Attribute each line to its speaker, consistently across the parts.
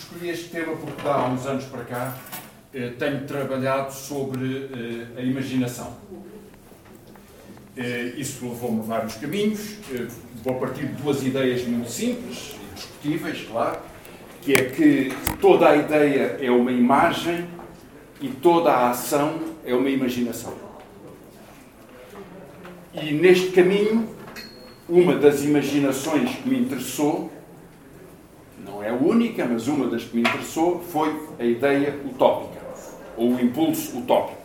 Speaker 1: escolhi este tema porque há uns anos para cá eh, tenho trabalhado sobre eh, a imaginação. Eh, isso levou-me a vários caminhos. Vou partir de duas ideias muito simples e discutíveis, claro, que é que toda a ideia é uma imagem e toda a ação é uma imaginação. E neste caminho, uma das imaginações que me interessou não é a única, mas uma das que me interessou, foi a ideia utópica, ou o impulso utópico.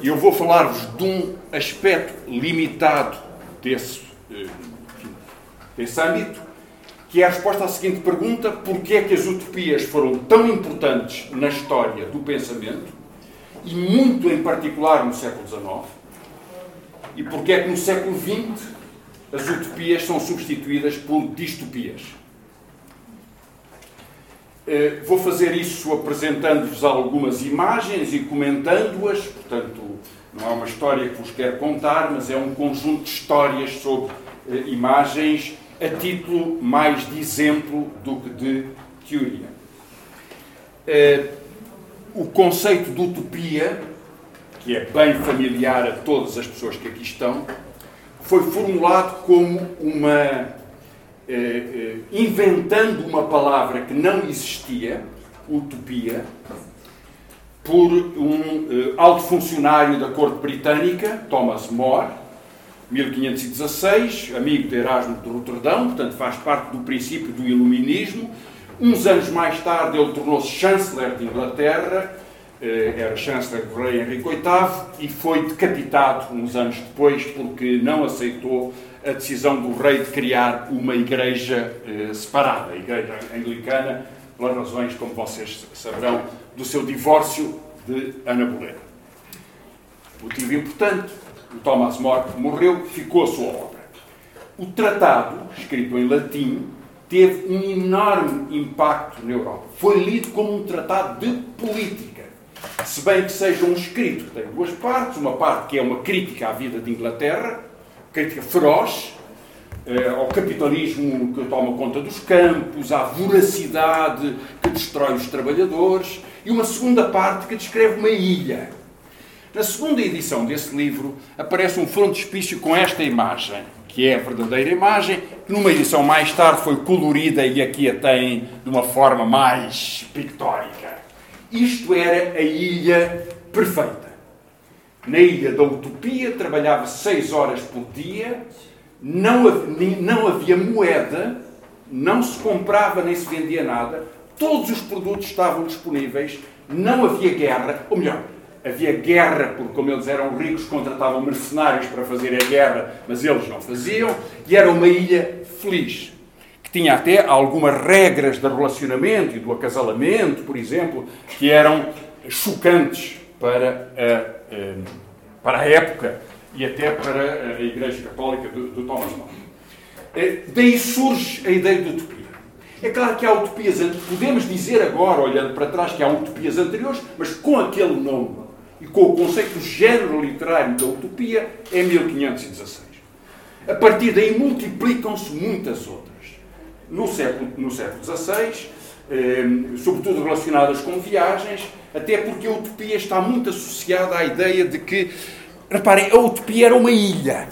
Speaker 1: E eu vou falar-vos de um aspecto limitado desse, eh, desse âmbito, que é a resposta à seguinte pergunta: porquê é que as utopias foram tão importantes na história do pensamento, e muito em particular no século XIX, e porquê é que no século XX as utopias são substituídas por distopias? Eh, vou fazer isso apresentando-vos algumas imagens e comentando-as, portanto, não é uma história que vos quero contar, mas é um conjunto de histórias sobre eh, imagens a título mais de exemplo do que de teoria. Eh, o conceito de utopia, que é bem familiar a todas as pessoas que aqui estão, foi formulado como uma eh, eh, inventando uma palavra que não existia, utopia, por um eh, alto funcionário da corte britânica, Thomas More, 1516, amigo de Erasmo de Roterdão, portanto faz parte do princípio do iluminismo. Uns anos mais tarde ele tornou-se chanceler de Inglaterra, era chanceler do rei Henrique VIII e foi decapitado uns anos depois porque não aceitou a decisão do rei de criar uma igreja eh, separada, a igreja anglicana, pelas razões, como vocês saberão, do seu divórcio de Ana Bolena. Motivo importante, o Thomas More morreu, ficou a sua obra. O tratado, escrito em latim, teve um enorme impacto na Europa. Foi lido como um tratado de política. Se bem que seja um escrito que tem duas partes, uma parte que é uma crítica à vida de Inglaterra, crítica feroz eh, ao capitalismo que toma conta dos campos, à voracidade que destrói os trabalhadores, e uma segunda parte que descreve uma ilha. Na segunda edição desse livro aparece um frontispício com esta imagem, que é a verdadeira imagem, que numa edição mais tarde foi colorida e aqui a tem de uma forma mais pictórica. Isto era a ilha perfeita. Na ilha da Utopia trabalhava seis horas por dia, não não havia moeda, não se comprava nem se vendia nada, todos os produtos estavam disponíveis, não havia guerra, ou melhor, havia guerra, porque como eles eram ricos, contratavam mercenários para fazer a guerra, mas eles não faziam, e era uma ilha feliz, que tinha até algumas regras de relacionamento e do acasalamento, por exemplo, que eram chocantes para a para a época e até para a Igreja Católica do, do Thomas More. Eh, daí surge a ideia de utopia. É claro que há utopias, podemos dizer agora, olhando para trás, que há utopias anteriores, mas com aquele nome e com o conceito de género literário da utopia, é 1516. A partir daí multiplicam-se muitas outras. No século, no século XVI, eh, sobretudo relacionadas com viagens, até porque a utopia está muito associada à ideia de que, reparem, a utopia era uma ilha.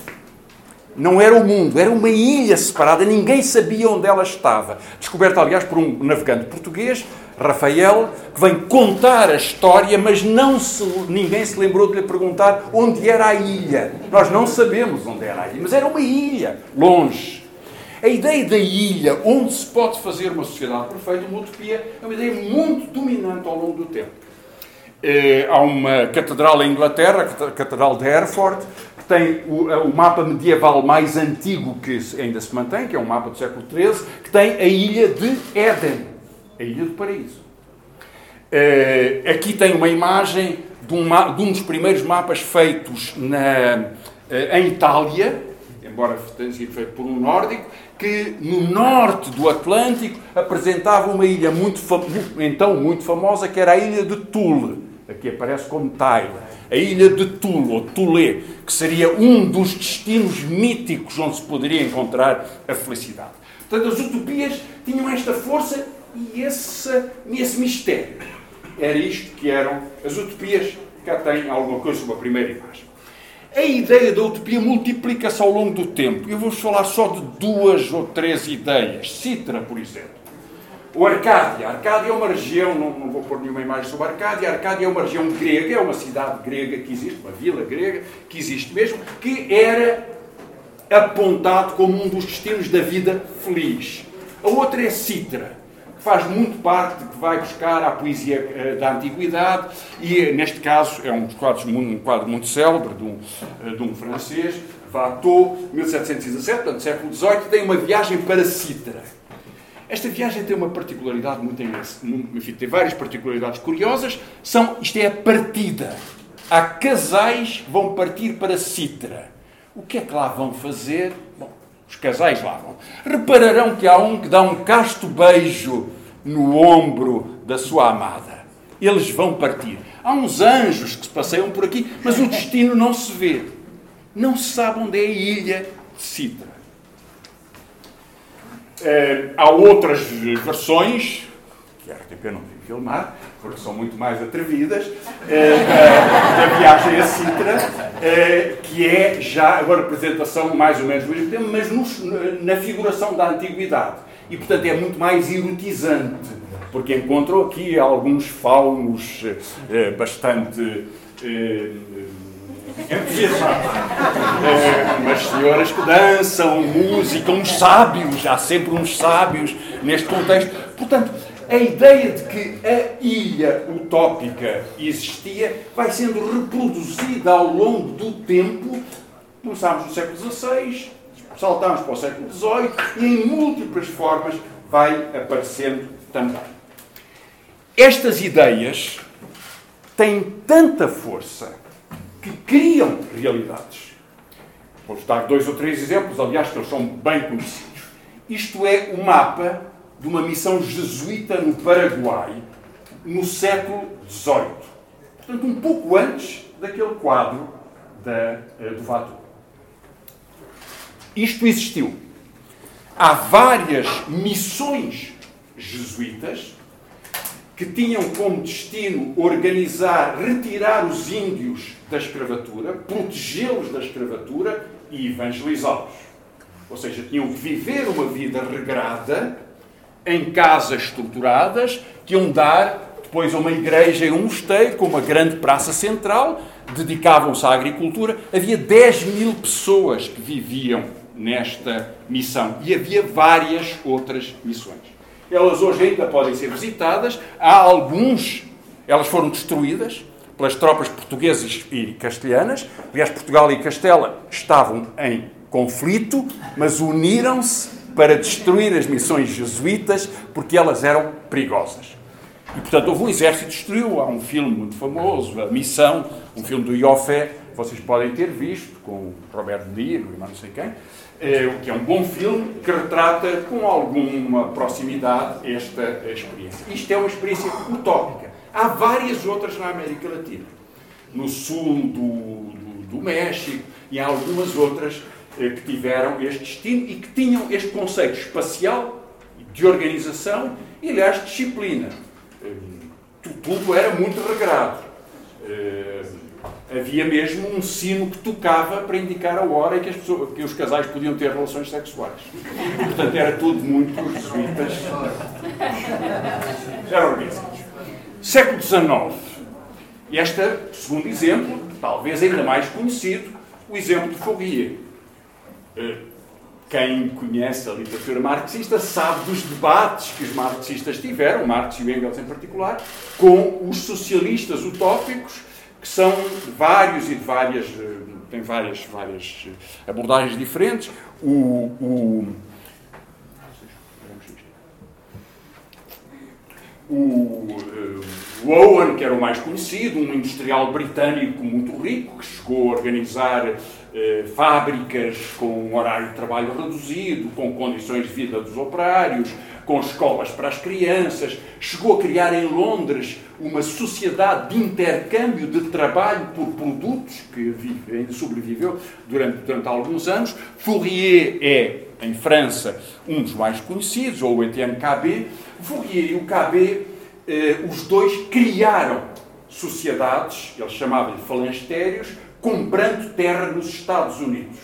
Speaker 1: Não era o mundo, era uma ilha separada, ninguém sabia onde ela estava. Descoberta, aliás, por um navegante português, Rafael, que vem contar a história, mas não se, ninguém se lembrou de lhe perguntar onde era a ilha. Nós não sabemos onde era a ilha, mas era uma ilha, longe. A ideia da ilha, onde se pode fazer uma sociedade perfeita, uma utopia, é uma ideia muito dominante ao longo do tempo. É, há uma catedral em Inglaterra, a Catedral de Hereford, que tem o, o, mapa medieval mais antigo que ainda se mantém, que é um mapa do século XIII, que tem a ilha de Éden, a ilha do paraíso. É, aqui tem uma imagem de um, de um dos primeiros mapas feitos na, em Itália, embora tenha sido feito por um nórdico, que no norte do Atlântico apresentava uma ilha muito então muito famosa, que era a ilha de Tule. Aqui aparece como Taile. A ilha de Tule, ou Tule, que seria um dos destinos míticos onde se poderia encontrar a felicidade. Portanto, as utopias tinham esta força E esse, esse mistério era isto que eram as utopias. Cá tem alguma coisa sobre a primeira imagem. A ideia da utopia multiplica-se ao longo do tempo. Eu vou falar só de duas ou três ideias. Citra, por exemplo. O Arcádia. Arcádia é uma região, não, não, vou pôr nenhuma imagem sobre Arcádia. Arcádia é uma região grega, é uma cidade grega que existe, uma vila grega que existe mesmo, que era apontado como um dos destinos da vida feliz. A outra é Citra, faz muito parte, que vai buscar a poesia uh, da antiguidade e, neste caso, é um, um quadro muito célebre de um, uh, de um francês, Watteau, 1717, portanto, século XVIII, tem uma viagem para Citra esta viagem tem uma particularidade muito enfim, tem várias particularidades curiosas. São, isto é a partida. Há casais que vão partir para Citra. O que é que lá vão fazer? Bom, os casais lá vão. Repararão que há um que dá um casto beijo no ombro da sua amada. Eles vão partir. Há uns anjos que se passeiam por aqui, mas o destino não se vê. Não se sabe onde é a ilha de Citra. Uh, há outras versões, que a RTP não filmar, porque são muito mais atrevidas, uh, da viagem a Sintra, uh, que é já a representação mais ou menos do mesmo tempo, mas na figuração da antiguidade. E, portanto, é muito mais erotizante, porque encontram aqui alguns faunos bastante umas senhoras que dançam, música, uns sábios, há sempre uns sábios neste contexto. Portanto, a ideia de que a ilha utópica existia vai sendo reproduzida ao longo do tempo. Começámos no século XVI, saltámos para o século XVIII e em múltiplas formas vai aparecendo também. Estas ideias têm tanta força que criam realidades. Vou dar dois ou três exemplos, aliás, que eles são bem conhecidos. Isto é o mapa de uma missão jesuíta no Paraguai, no século XVIII. Portanto, um pouco antes daquele quadro da, eh, do Vatu. Isto existiu. Há várias missões jesuítas que tinham como destino organizar, retirar os índios da escravatura, protegê-los da escravatura e evangelizá-los. Ou seja, tinham que viver uma vida regrada, em casas estruturadas, que iam dar depois a uma igreja e um mosteiro, com uma grande praça central, dedicavam-se à agricultura. Havia 10 mil pessoas que viviam nesta missão e havia várias outras missões. Elas hoje ainda podem ser visitadas. Há alguns, elas foram destruídas pelas tropas portuguesas e castelhanas. Aliás, Portugal e Castela estavam em conflito, mas uniram-se para destruir as missões jesuítas porque elas eram perigosas. E, portanto, houve um exército que destruiu. Há um filme muito famoso, A Missão, um filme do Iofé, vocês podem ter visto, com Roberto Niro e não sei quem, é, que é um bom filme que retrata com alguma proximidade esta experiência. Isto é uma experiência utópica. Há várias outras na América Latina. No sul do, do, do México e há algumas outras eh, que tiveram este destino e que tinham este conceito espacial de organização e, aliás, disciplina. Eh, tudo era muito regrado. Eh, havia mesmo um sino que tocava para indicar a hora em que, as pessoas, que os casais podiam ter relações sexuais. Portanto, era tudo muito jesuítas. Era organizado. Século XIX. Este segundo exemplo, talvez ainda mais conhecido, o exemplo de Fourier. Eh, quem conhece a literatura marxista sabe dos debates que os marxistas tiveram, Marx e Engels em particular, com os socialistas utópicos que são vários e de várias, eh, tem várias, várias eh, abordagens diferentes. O, o, o, O Owen, que era o mais conhecido, um industrial britânico muito rico, que chegou a organizar eh, fábricas com um horário de trabalho reduzido, com condições de vida dos operários, com escolas para as crianças, chegou a criar em Londres uma sociedade de intercâmbio de trabalho por produtos, que vive, ainda sobreviveu durante, durante alguns anos. Fourier é, em França, um dos mais conhecidos, ou o Etienne. Fourier e o Cabet, eh, os dois criaram sociedades, eles chamavam-lhe falangstérios, comprando terra nos Estados Unidos.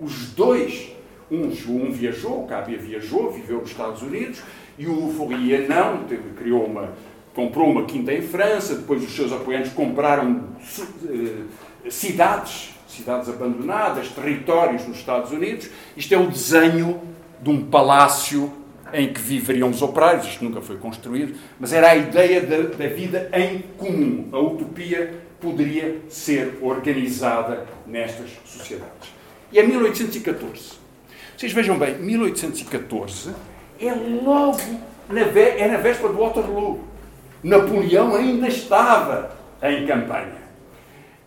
Speaker 1: Os dois um, um viajou, o Cabia viajou, viveu nos Estados Unidos, e o Fourier não, criou uma, comprou uma quinta em França, depois os seus apoiantes compraram uh, cidades, cidades abandonadas, territórios nos Estados Unidos. Isto é o desenho de um palácio em que viveriam os operários, isto nunca foi construído, mas era a ideia da vida em comum. A utopia poderia ser organizada nestas sociedades. E é 1814 vocês vejam bem, 1814 é logo na, é na véspera do Waterloo. Napoleão ainda estava em campanha.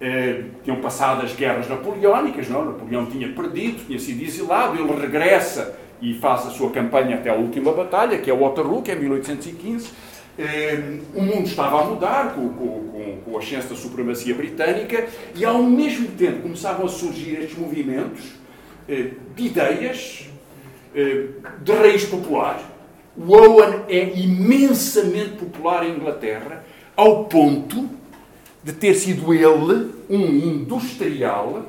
Speaker 1: Eh, tinham passado as guerras napoleónicas, não? Napoleão tinha perdido, tinha sido exilado, ele regressa e faz a sua campanha até a última batalha, que é Waterloo, que é 1815. Eh, o mundo estava a mudar com, com, com, a ascenso da supremacia britânica e, ao mesmo tempo, começavam a surgir estes movimentos eh, de ideias eh, de raiz popular. O Owen é imensamente popular em Inglaterra, ao ponto de ter sido ele, um industrial,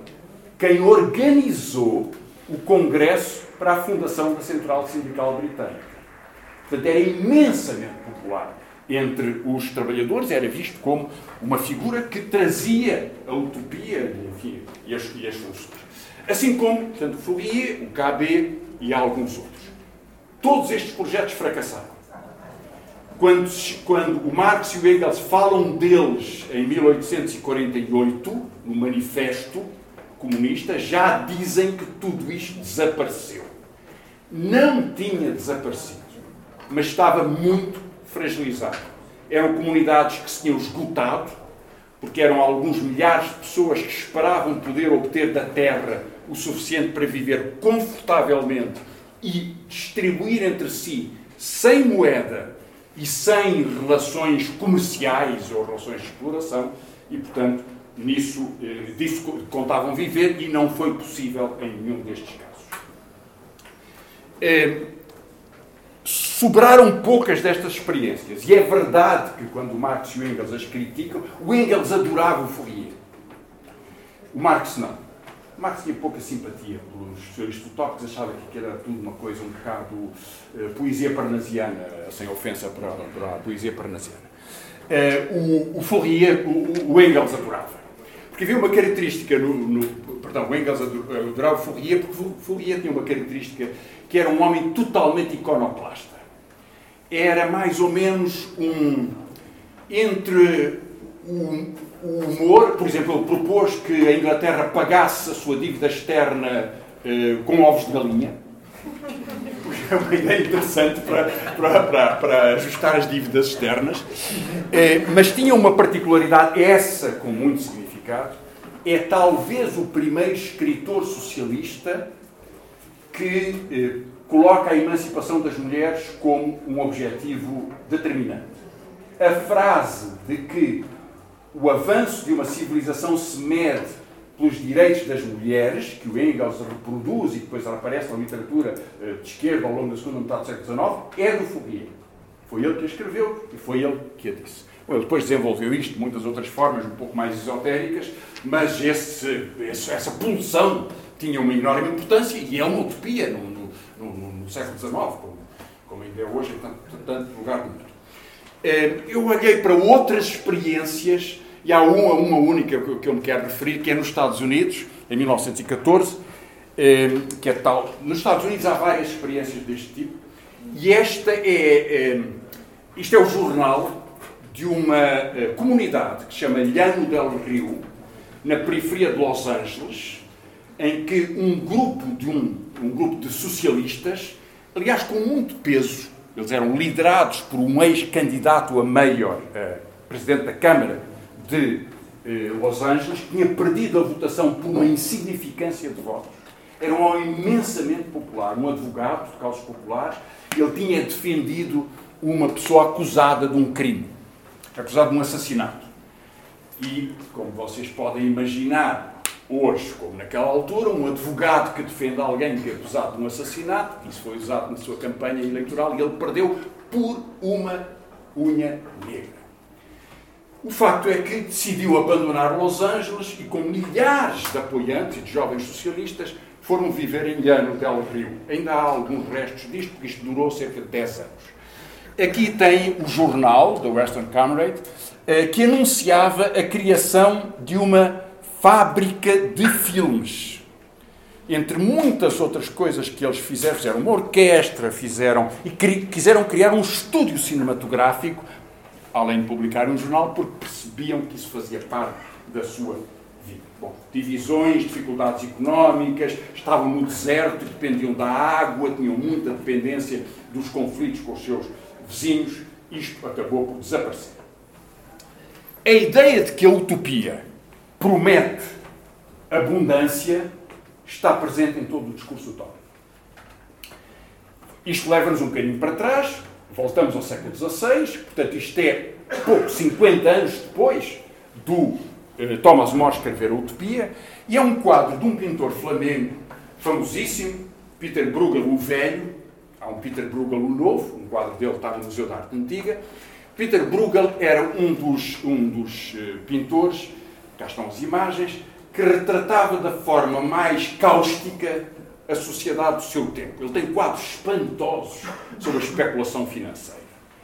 Speaker 1: quem organizou o Congresso para a fundação da Central Sindical Britânica. Portanto, era imensamente popular entre os trabalhadores, era visto como uma figura que trazia a utopia enfim, e, as, soluções. Assim como, portanto, o Fourier, o KB e alguns outros. Todos estes projetos fracassaram. Quando, quando o Marx e o Engels falam deles em 1848, no Manifesto Comunista, já dizem que tudo isto desapareceu. Não tinha desaparecido, mas estava muito fragilizado. Eram comunidades que se tinham esgotado, porque eram alguns milhares de pessoas que esperavam poder obter da terra o suficiente para viver confortavelmente e distribuir entre si, sem moeda e sem relações comerciais ou relações de exploração, e portanto, nisso, eh, disso contavam viver e não foi possível em nenhum destes casos. Eh, sobraram poucas destas experiências. E é verdade que quando Marx e o Engels as criticam, o Engels adorava o Fourier. O Marx não. O Marx tinha pouca simpatia pelos socialistas utópicos, achava que era tudo uma coisa um bocado uh, poesia parnasiana, sem ofensa para, para a poesia parnasiana. Uh, o, o Fourier, o, o, Engels adorava. Porque havia uma característica no, no perdão, o Engels adorava o Fourier, porque o Fourier tinha uma característica que era um homem totalmente iconoclasta era mais ou menos um. Entre o, humor, por exemplo, ele propôs que a Inglaterra pagasse a sua dívida externa eh, com ovos de galinha. É uma ideia interessante para, para, para, para ajustar as dívidas externas. Eh, mas tinha uma particularidade, essa com muito significado, é talvez o primeiro escritor socialista que eh, coloca a emancipação das mulheres como um objetivo determinante. A frase de que o avanço de uma civilização se mede pelos direitos das mulheres, que o Engels reproduz e depois aparece na literatura eh, de esquerda ao longo da segunda metade do século XIX, é do Fourier. Foi ele que a escreveu e foi ele que a disse. Bom, ele depois desenvolveu isto de muitas outras formas, um pouco mais esotéricas, mas esse, essa pulsão tinha uma enorme importância e é uma utopia. Não, no, no, no século XIX, como, como ainda é hoje em tanto, tanto lugar do mundo. Eh, eu olhei para outras experiências, e há uma, uma única que eu me quero referir, que é nos Estados Unidos, em 1914, eh, que é tal. Nos Estados Unidos há várias experiências deste tipo, e esta é. Eh, isto é o jornal de uma comunidade que se chama Llano del Rio, na periferia de Los Angeles, em que um grupo de um um grupo de socialistas, aliás, com muito peso. Eles eram liderados por um ex-candidato a mayor uh, presidente da Câmara de eh, Los Angeles, tinha perdido a votação por uma insignificância de votos. Era um homem imensamente popular, um advogado de causas populares. Ele tinha defendido uma pessoa acusada de um crime, acusada de um assassinato. E, como vocês podem imaginar, hoje, como naquela altura, um advogado que defende alguém que é acusado de um assassinato, isso foi usado na sua campanha eleitoral, e ele perdeu por uma unha negra. O facto é que decidiu abandonar Los Angeles e, com milhares de apoiantes e de jovens socialistas, foram viver em Llano del Rio. Ainda há alguns restos disto, porque isto durou cerca de 10 anos. Aqui tem o jornal, da Western Comrade, eh, que anunciava a criação de uma fábrica de filmes. Entre muitas outras coisas que eles fizeram, fizeram uma orquestra, fizeram e quiseram criar um estúdio cinematográfico, além de publicar um jornal, porque percebiam que isso fazia parte da sua vida. Bom, divisões, dificuldades económicas, estavam no deserto, dependiam da água, tinham muita dependência dos conflitos com os seus vizinhos, isto acabou por desaparecer. A ideia de que a utopia promete abundância está presente em todo o discurso utópico. Isto leva-nos um bocadinho para trás, voltamos ao século XVI, portanto, isto é pouco, 50 anos depois do eh, Thomas More escrever a Utopia, e é um quadro de um pintor flamengo famosíssimo, Peter Bruegel o Velho, há um Peter Bruegel o Novo, um quadro dele está no Museu da Arte Antiga. Peter Bruegel era um dos, um dos uh, pintores, cá estão as imagens, que retratava da forma mais cáustica a sociedade do seu tempo. Ele tem quadros espantosos sobre a especulação financeira.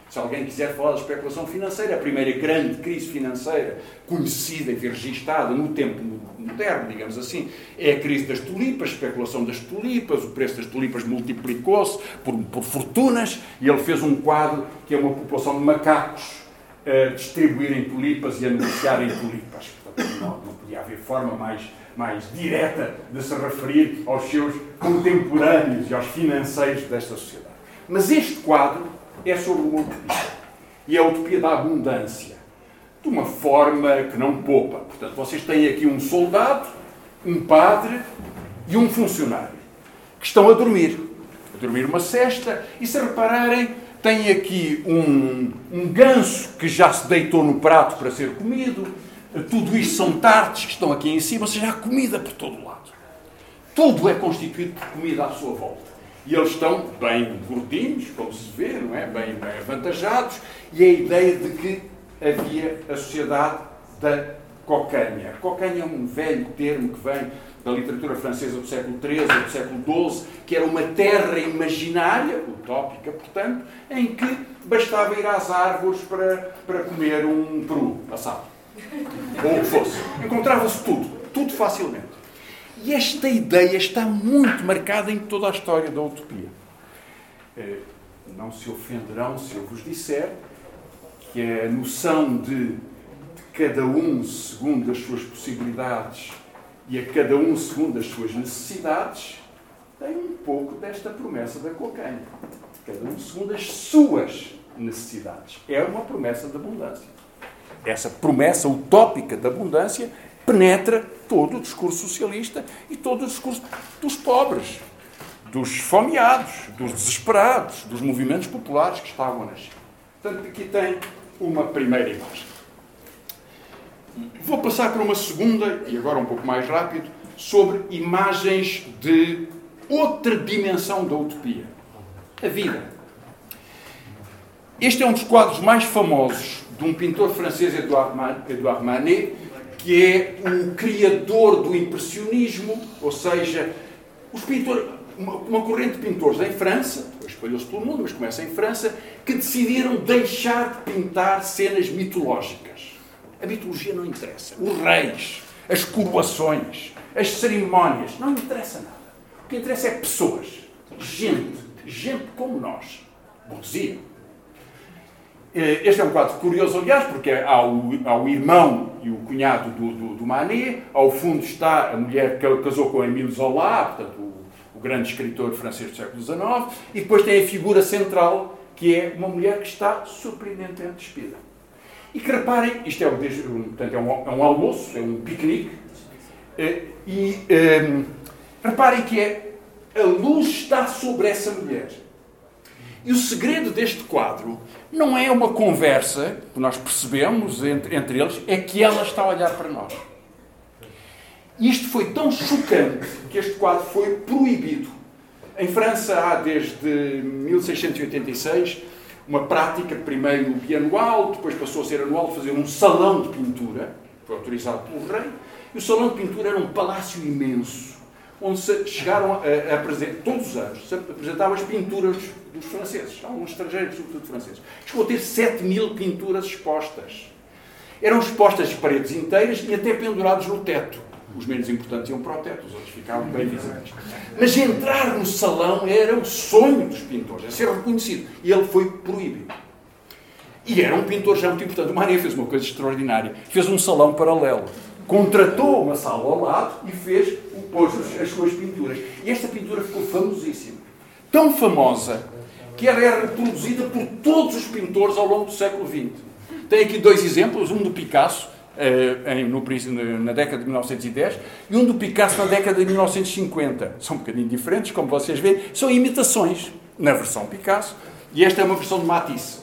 Speaker 1: Se alguém quiser falar da especulação financeira, a primeira grande crise financeira conhecida e registada no tempo moderno, digamos assim, é a crise das tulipas, a especulação das tulipas, o preço das tulipas multiplicou-se por, por, fortunas, e ele fez um quadro que é uma população de macacos a distribuírem tulipas e a negociarem tulipas. Não, não podia haver forma mais, mais direta de se referir aos seus contemporâneos e aos financeiros desta sociedade. Mas este quadro é sobre uma utopia. E é a utopia da abundância. De uma forma que não poupa. Portanto, vocês têm aqui um soldado, um padre e um funcionário que estão a dormir. A dormir uma cesta. E se repararem, tem aqui um, um ganso que já se deitou no prato para ser comido. Tudo isto são tartes que estão aqui em cima, ou seja, há comida por todo o lado. Tudo é constituído por comida à sua volta. E eles estão bem gordinhos, como se vê, não é? Bem, bem avantajados, e a ideia de que havia a sociedade da cocanha. Cocanha é um velho termo que vem da literatura francesa do século XIII do século XII, que era uma terra imaginária, utópica, portanto, em que bastava ir às árvores para, para comer um peru assado. Ou o que fosse. Encontrava-se tudo, tudo facilmente. E esta ideia está muito marcada em toda a história da utopia. Eh, não se ofenderão se eu vos disser que a noção de, de cada um segundo as suas possibilidades e a cada um segundo as suas necessidades tem um pouco desta promessa da cocaína. Cada um segundo as suas necessidades. É uma promessa de abundância. Essa promessa utópica da abundância penetra todo o discurso socialista e todo o discurso dos pobres, dos esfomeados, dos desesperados, dos movimentos populares que estavam a nascer. Portanto, aqui tem uma primeira imagem. Vou passar para uma segunda, e agora um pouco mais rápido, sobre imagens de outra dimensão da utopia. A vida. Este é um dos quadros mais famosos de um pintor francês, Edouard Manet, que é o criador do impressionismo, ou seja, os pintores, uma, corrente de pintores em França, espalhou-se pelo mundo, mas começa em França, que decidiram deixar de pintar cenas mitológicas. A mitologia não interessa. Os reis, as coroações, as cerimónias, não interessa nada. O que interessa é pessoas, gente, gente como nós. Burguesia. Eh, este é um quadro curioso, aliás, porque há o, há o irmão e o cunhado do, do, do, Manet, ao fundo está a mulher que casou com Emile Zola, portanto, o, o, grande escritor francês do século XIX, e depois tem a figura central, que é uma mulher que está surpreendentemente despida. E que reparem, isto é, portanto, é, um, é um almoço, é um piquenique, eh, e um, ehm, reparem que é a luz está sobre essa mulher. E o segredo deste quadro não é uma conversa que nós percebemos entre, entre eles, é que ela está a olhar para nós. Isto foi tão chocante que este quadro foi proibido. Em França há desde 1686 uma prática, primeiro bianual, depois passou a ser anual, de fazer um salão de pintura, foi autorizado pelo rei, e o salão de pintura era um palácio imenso, onde se chegaram a, apresentar, todos os anos, se apresentavam as pinturas dos franceses, alguns estrangeiros, sobretudo franceses. Chegou a ter 7 mil pinturas expostas. Eram expostas de paredes inteiras e até pendurados no teto. Os menos importantes iam para o teto, os outros ficavam bem visíveis. Mas entrar no salão era o sonho dos pintores, a ser reconhecido. E ele foi proibido. E era um pintor já muito importante. O Manet fez uma coisa extraordinária. Fez um salão paralelo. Contratou uma sala ao lado e fez, pôs as suas pinturas. E esta pintura ficou famosíssima. Tão famosa que ela é reproduzida por todos os pintores ao longo do século XX. Tem aqui dois exemplos, um do Picasso, eh, na década de 1910 e um do Picasso na década de 1950. São um bocadinho diferentes, como vocês veem, são imitações na versão Picasso e esta é uma versão de Matisse,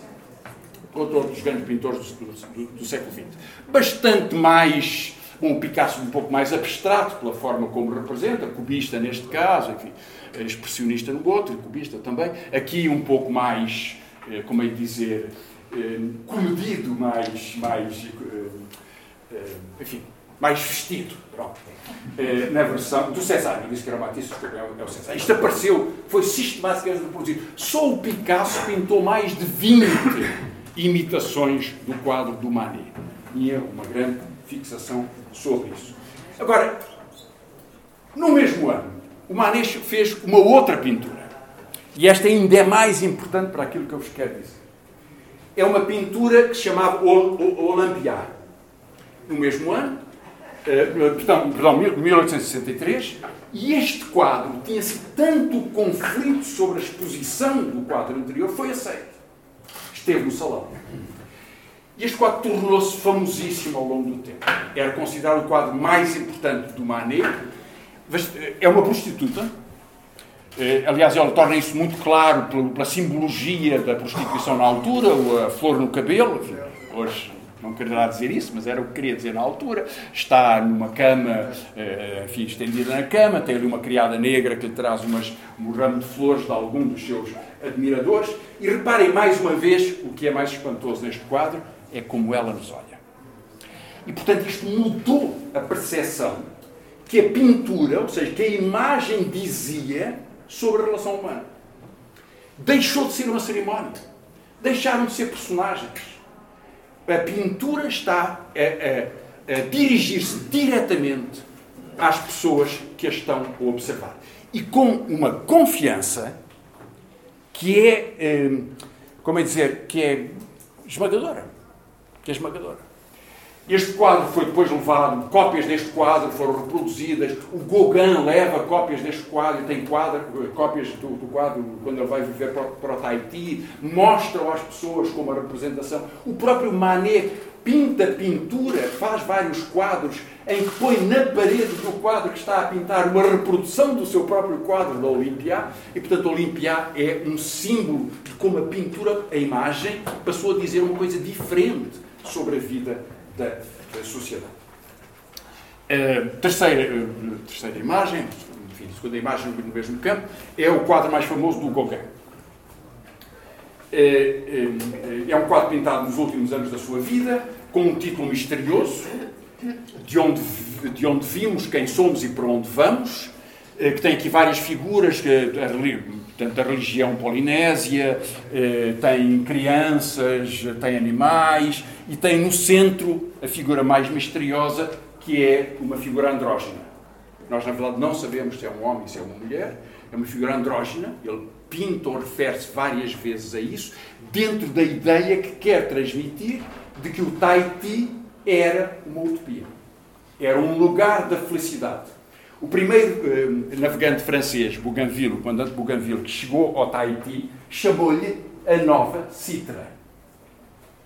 Speaker 1: outro dos grandes pintores do, do, do século XX. Bastante mais, um Picasso um pouco mais abstrato pela forma como representa, cubista neste caso, enfim, expressionista no outro, cubista também. Aqui um pouco mais, eh, como é dizer, eh, colorido, mais, mais eh, enfim, mais vestido, pronto, na versão do César. Eu disse que era Matisse, é o César. Isto apareceu, foi sistematicamente reproduzido. Só o Picasso pintou mais de 20 imitações do quadro do Manet. E é uma grande fixação sobre isso. Agora, no mesmo ano, o Manet fez uma outra pintura. E esta ainda é mais importante para aquilo que eu vos quero dizer. É uma pintura que se chamava Olympia no mesmo ano, eh, perdão, perdão, 1863, e este quadro tinha-se tanto conflito sobre a exposição do quadro anterior, foi aceito. Esteve no salão. E este quadro tornou-se famosíssimo ao longo do tempo. Era considerado o quadro mais importante do Manet. É uma prostituta. Eh, aliás, ela torna isso muito claro pela simbologia da prostituição na altura, a flor no cabelo. Hoje não quererá dizer isso, mas era o que queria dizer na altura. Está numa cama, eh, enfim, estendida na cama, tem ali uma criada negra que lhe traz umas, um ramo de flores de algum dos seus admiradores. E reparem mais uma vez o que é mais espantoso neste quadro: é como ela nos olha. E portanto, isto mudou a percepção que a pintura, ou seja, que a imagem dizia sobre a relação humana. Deixou de ser uma cerimónia. Deixaram de ser personagens a pintura está a, a, a dirigir-se diretamente às pessoas que a estão a observar. E com uma confiança que é, eh, como é dizer, que é esmagadora. Que é esmagadora. Este quadro foi depois levado, cópias deste quadro foram reproduzidas. O Gauguin leva cópias deste quadro, tem quadro, cópias do, do, quadro quando ele vai viver para, para o Tahiti, mostram às pessoas como a representação. O próprio Manet pinta pintura, faz vários quadros em que põe na parede do quadro que está a pintar uma reprodução do seu próprio quadro da Olimpia, e portanto Olimpia é um símbolo de como a pintura, a imagem, passou a dizer uma coisa diferente sobre a vida da, da sociedade. Terceira, terceira imagem, enfim, segunda imagem no mesmo campo, é o quadro mais famoso do Gauguin. É, é, é um quadro pintado nos últimos anos da sua vida, com um título misterioso, de onde, de onde vimos, quem somos e para onde vamos, que tem aqui várias figuras, portanto, a religião polinésia, tem crianças, tem animais, e tem no centro a figura mais misteriosa, que é uma figura andrógena. Nós, na verdade, não sabemos se é um homem, se é uma mulher. É uma figura andrógena. Ele pinta ou refere-se várias vezes a isso, dentro da ideia que quer transmitir de que o Tahiti era uma utopia. Era um lugar da felicidade. O primeiro eh, navegante francês, Bougainville, o comandante Bougainville, que chegou ao Tahiti, chamou-lhe a Nova Citra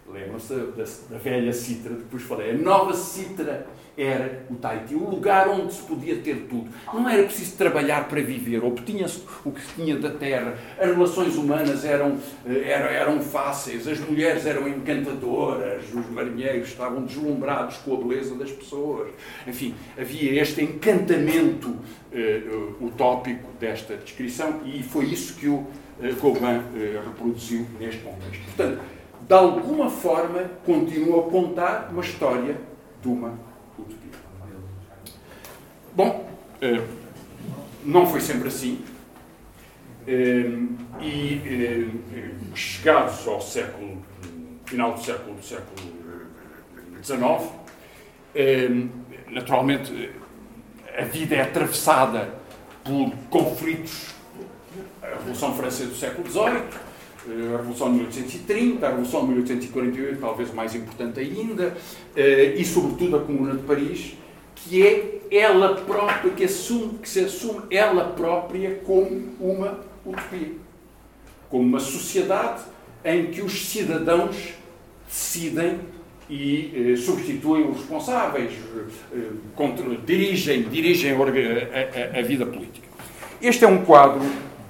Speaker 1: Lembram-se da, da, velha Citra, depois falei. A nova Citra era o Tahiti, o lugar onde se podia ter tudo. Não era preciso trabalhar para viver, obtinha-se o que se tinha da terra, as relações humanas eram, eh, eram, eram fáceis, as mulheres eram encantadoras, os marinheiros estavam deslumbrados com a beleza das pessoas. Enfim, havia este encantamento uh, utópico desta descrição e foi isso que o uh, uh, reproduziu neste contexto. Portanto, de alguma forma, continua a contar uma história de uma. Bom, eh, não foi sempre assim. Eh, e eh, chegados ao século, final do século, do século XIX, naturalmente a vida é atravessada por conflitos. A Revolução Francesa do século XVIII, a Revolução de 1830, a Revolução de 1848, talvez mais importante ainda, eh, e sobretudo a Comuna de Paris, que é ela própria, que, assume, que se assume ela própria como uma utopia. Como uma sociedade em que os cidadãos decidem e eh, substituem os responsáveis, eh, contra, dirigem, dirigem a, a, a, vida política. Este é um quadro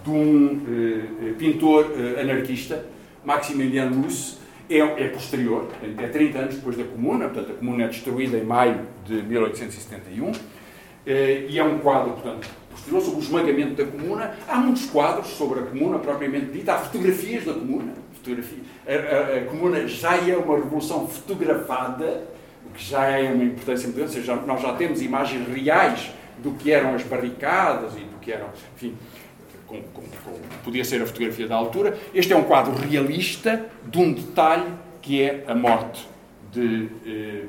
Speaker 1: de um eh, pintor eh, anarquista, Maximilian Luz, é, é, posterior, é 30 anos depois da Comuna, portanto a Comuna é destruída em maio de 1871, eh, e é um quadro, portanto, posterior sobre o esmagamento da Comuna. Há muitos quadros sobre a Comuna propriamente dita, há fotografias da Comuna, fotografia. A, a, a Comuna já é uma revolução fotografada, o que já é uma importância muito grande, nós já temos imagens reais do que eram as barricadas e do que eram, enfim, com, com, com, podia ser a fotografia da altura. Este é um quadro realista de um detalhe que é a morte de eh,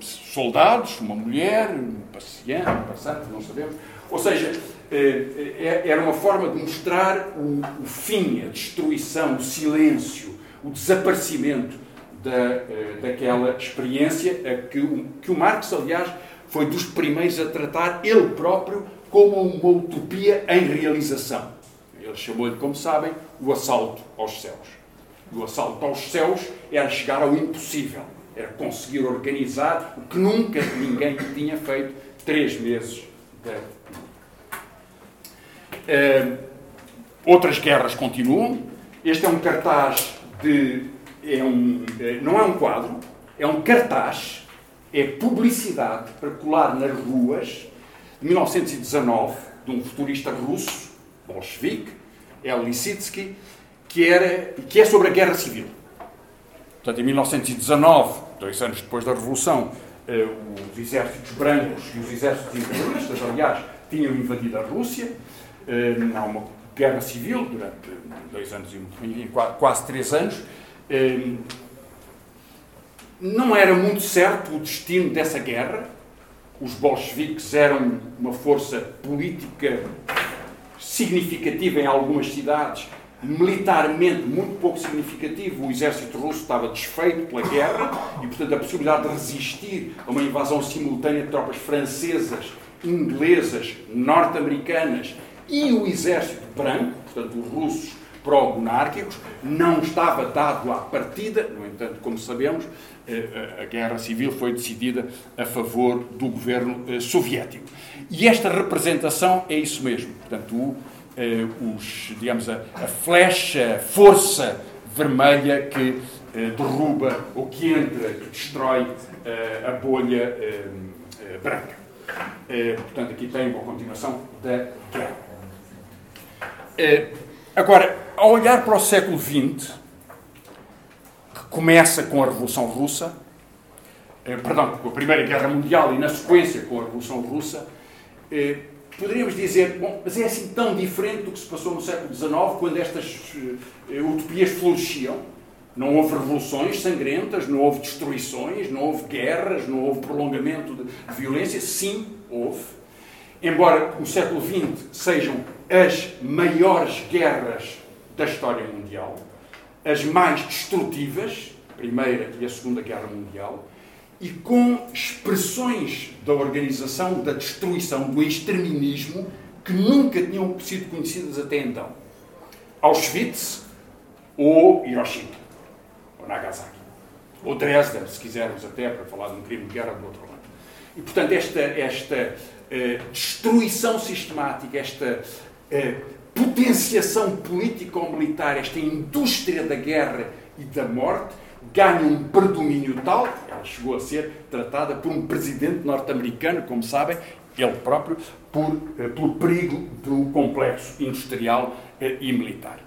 Speaker 1: soldados, uma mulher, um passeante, um passante, não sabemos. Ou seja, eh, eh, era uma forma de mostrar o, o, fim, a destruição, o silêncio, o desaparecimento da, eh, daquela experiência que, que o Marx, aliás, foi dos primeiros a tratar ele próprio como uma utopia em realização. Ele chamou-lhe, como sabem, o assalto aos céus. o assalto aos céus era chegar ao impossível, era conseguir organizar o que nunca ninguém tinha feito três meses de. Uh, outras guerras continuam. Este é um cartaz de. É um, eh, não é um quadro, é um cartaz, é publicidade para colar nas ruas 1919, de um futurista russo, bolchevique, El Lissitsky, que, era, que é sobre a Guerra Civil. Portanto, em 1919, dois anos depois da Revolução, eh, os exércitos brancos e os exércitos imperialistas, aliás, tinham invadido a Rússia. Eh, há uma guerra civil durante dois anos e quase três anos. Eh, não era muito certo o destino dessa guerra os bolcheviques eram uma força política significativa em algumas cidades, militarmente muito pouco significativo. O exército russo estava desfeito pela guerra e, portanto, a possibilidade de resistir a uma invasão simultânea de tropas francesas, inglesas, norte-americanas e o exército branco, portanto, os russos pró-monárquicos, não estava dado à partida, no entanto, como sabemos, a guerra civil foi decidida a favor do governo eh, soviético. E esta representação é isso mesmo. Portanto, o, eh, os, digamos, a, a flecha, a força vermelha que eh, derruba ou que entra, que destrói a bolha branca. Portanto, aqui tem uma continuação da guerra. Agora, ao olhar para o século XX, começa com a Revolução Russa, eh, perdão, com a Primeira Guerra Mundial e na sequência com a Revolução Russa, eh, poderíamos dizer, bom, mas é assim tão diferente do que se passou no século XIX, quando estas eh, utopias floresciam. Não houve revoluções sangrentas, não houve destruições, não houve guerras, não houve prolongamento de violência. Sim, houve. Embora o século XX sejam as maiores guerras da história mundial, as mais destrutivas, a Primeira e a Segunda Guerra Mundial, e com expressões da organização da destruição, do exterminismo, que nunca tinham sido conhecidas até então. Auschwitz ou Hiroshima. Nagasaki. Ou Dresden, se quisermos até, para falar de um crime de guerra do outro lado. E, portanto, esta, esta uh, destruição sistemática, esta potenciação político-militar, esta indústria da guerra e da morte, ganha um predomínio tal, ela chegou a ser tratada por um presidente norte-americano, como sabem, ele próprio, por, uh, pelo perigo do complexo industrial e militar.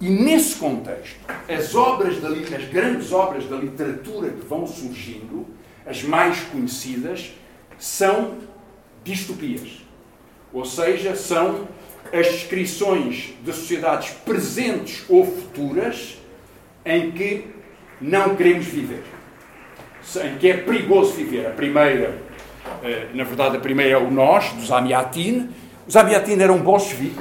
Speaker 1: E nesse contexto, as obras da, as grandes obras da literatura que vão surgindo, as mais conhecidas, são distopias. Ou seja, são as descrições de sociedades presentes ou futuras em que não queremos viver. Em que é perigoso viver. A primeira, eh, na verdade, a primeira é o Nós, dos Amiatin. Os Amiatin eram um bolchevique,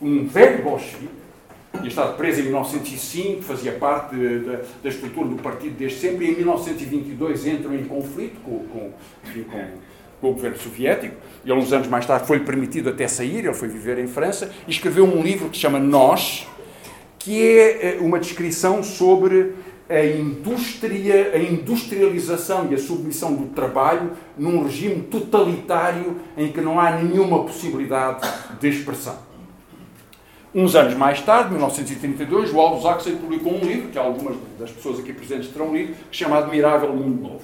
Speaker 1: um velho bolchevique, tinha estado preso em 1905, fazia parte da, da estrutura do partido desde sempre, e em 1922 entram em conflito com, com, enfim, com, com, o governo soviético. E uns anos mais tarde foi permitido até sair, ele foi viver em França, e escreveu um livro que se chama Nós, que é eh, uma descrição sobre a indústria, a industrialização e a submissão do trabalho num regime totalitário em que não há nenhuma possibilidade de expressão. Uns anos mais tarde, 1932, o Aldous Huxley publicou um livro, que algumas das pessoas aqui presentes terão lido, chamado Admirável Mundo Novo.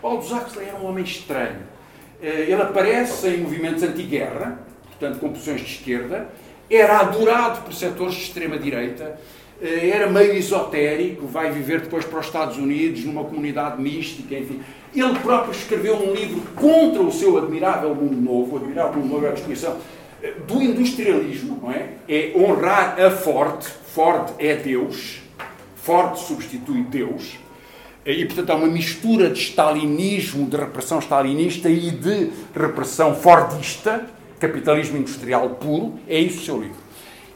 Speaker 1: O Aldous Huxley era um homem estranho. Eh, ele aparece em movimentos anti-guerra, portanto com posições de esquerda, era adorado por setores de extrema-direita, eh, era meio esotérico, vai viver depois para os Estados Unidos, numa comunidade mística, enfim. Ele próprio escreveu um livro contra o seu admirável mundo novo, o admirável mundo novo é a descrição do industrialismo, não é? É honrar a Ford. Ford é Deus. Ford substitui Deus. E, portanto, há uma mistura de stalinismo, de repressão stalinista e de repressão fordista, capitalismo industrial puro. É isso o seu livro.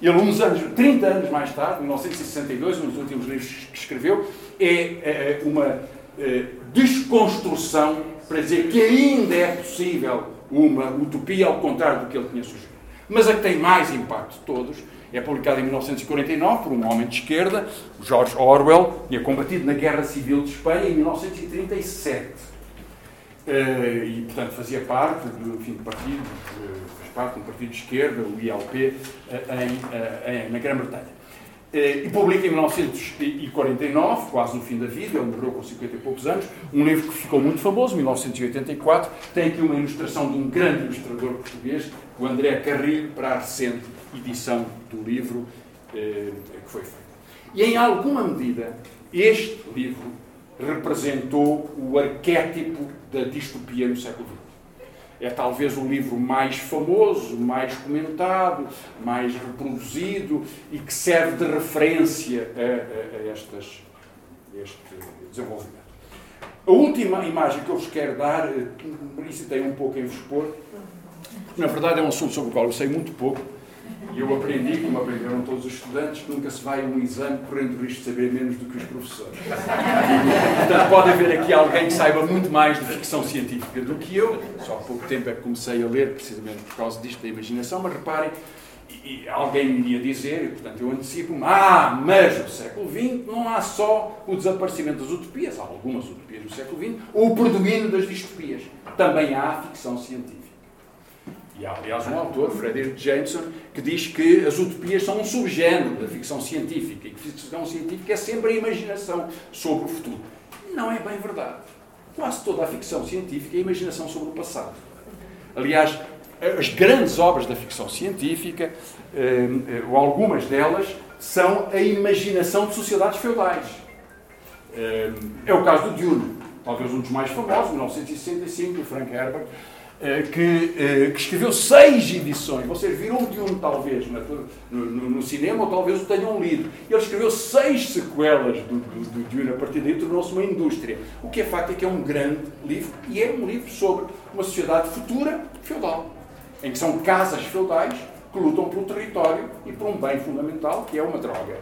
Speaker 1: Ele, uns anos, 30 anos mais tarde, em 1962, um dos últimos livros que escreveu, é, é uma é, desconstrução para dizer que ainda é possível uma utopia, ao contrário do que ele tinha sugerido. Mas a que tem mais impacto de todos é publicada em 1949 por um homem de esquerda, George Orwell, tinha combatido na Guerra Civil de Espanha em 1937. Eh, e, portanto, fazia parte do, enfim, do partido, fez parte de um partido de esquerda, o ILP, eh, em, na Grã-Bretanha. Eh, e publica em 1949, quase no fim da vida, ele morreu com 50 e poucos anos, um livro que ficou muito famoso, 1984. Tem aqui uma ilustração de um grande ilustrador português, o André Carrilho, para a recente edição do livro eh, que foi feita. E em alguma medida, este livro representou o arquétipo da distopia no século XX é talvez o livro mais famoso, mais comentado, mais reproduzido e que serve de referência a, a, a estas, este desenvolvimento. A última imagem que eu vos quero dar, eh, tem um pouco em vos expor, na verdade é um assunto sobre o qual eu sei muito pouco, e eu aprendi, como aprenderam todos os estudantes, que nunca se vai a um exame correndo o risco de saber menos do que os professores. Portanto, pode haver aqui alguém que saiba muito mais de ficção científica do que eu. Só há pouco tempo é que comecei a ler, precisamente por causa disto da imaginação, mas reparem, e alguém me iria dizer, e portanto eu antecipo-me, ah, mas no século XX não há só o desaparecimento das utopias, há algumas utopias no século XX, ou o predomínio das distopias. Também há ficção científica. E há, aliás, um autor, Frederick Jameson, que diz que as utopias são um subgénero da ficção científica e que ficção científica é sempre a imaginação sobre o futuro. Não é bem verdade. Quase toda a ficção científica é a imaginação sobre o passado. Aliás, as grandes obras da ficção científica, eh, eh, ou algumas delas, são a imaginação de sociedades feudais. Eh, é o caso do Dune, talvez um dos mais famosos, 1965, do Frank Herbert, que, eh, que, escreveu seis edições. Vocês viram de um, talvez, no, no, no, cinema, ou talvez o tenham lido. Ele escreveu seis sequelas do, do, do Dune. A partir daí tornou-se uma indústria. O que é facto é que é um grande livro, e é um livro sobre uma sociedade futura feudal, em que são casas feudais que lutam pelo território e por um bem fundamental, que é uma droga.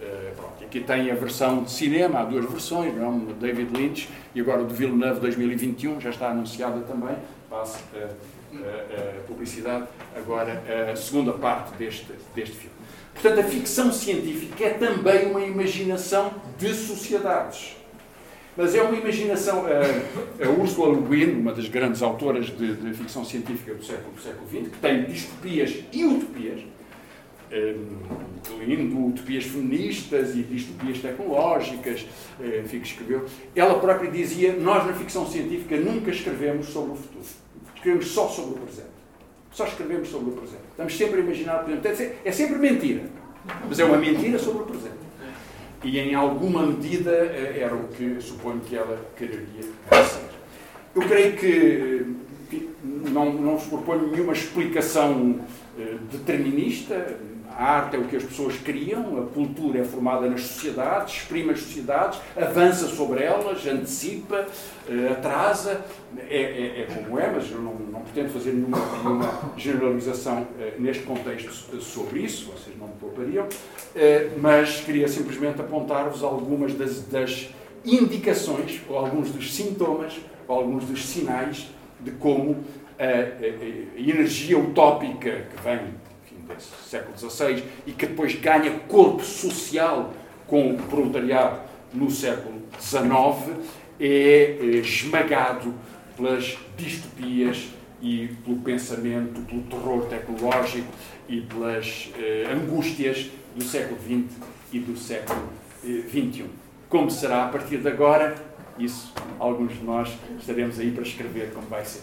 Speaker 1: Uh, aqui tem a versão de cinema, há duas versões, não? É? David Lynch e agora o de Villeneuve 2021, já está anunciada também passe a, publicidade, agora a segunda parte deste, deste filme. Portanto, a ficção científica é também uma imaginação de sociedades. Mas é uma imaginação. A, a Ursula Le Guin, uma das grandes autoras de, de ficção científica do século, do século XX, que tem distopias e utopias, incluindo utopias feministas e distopias tecnológicas, eh, enfim, que escreveu, ela própria dizia: Nós na ficção científica nunca escrevemos sobre o futuro, escrevemos só sobre o presente. Só escrevemos sobre o presente. Estamos sempre a imaginar o presente. É sempre mentira, mas é uma mentira sobre o presente. E em alguma medida eh, era o que suponho que ela quereria ser. Eu creio que não, não vos proponho nenhuma explicação eh, determinista, a arte é o que as pessoas criam, a cultura é formada nas sociedades, exprime as sociedades, avança sobre elas, antecipa, eh, atrasa. É, é, é como é, mas eu não, não pretendo fazer nenhuma, nenhuma generalização eh, neste contexto sobre isso, vocês não me poupariam, eh, mas queria simplesmente apontar-vos algumas das, das indicações, ou alguns dos sintomas, ou alguns dos sinais de como a, a, a energia utópica que vem século XVI e que depois ganha corpo social com o proletariado no século XIX, é, é esmagado pelas distopias e pelo pensamento, pelo terror tecnológico e pelas eh, angústias do século XX e do século XXI. Eh, como será a partir de agora? Isso, alguns de nós estaremos aí para escrever como vai ser.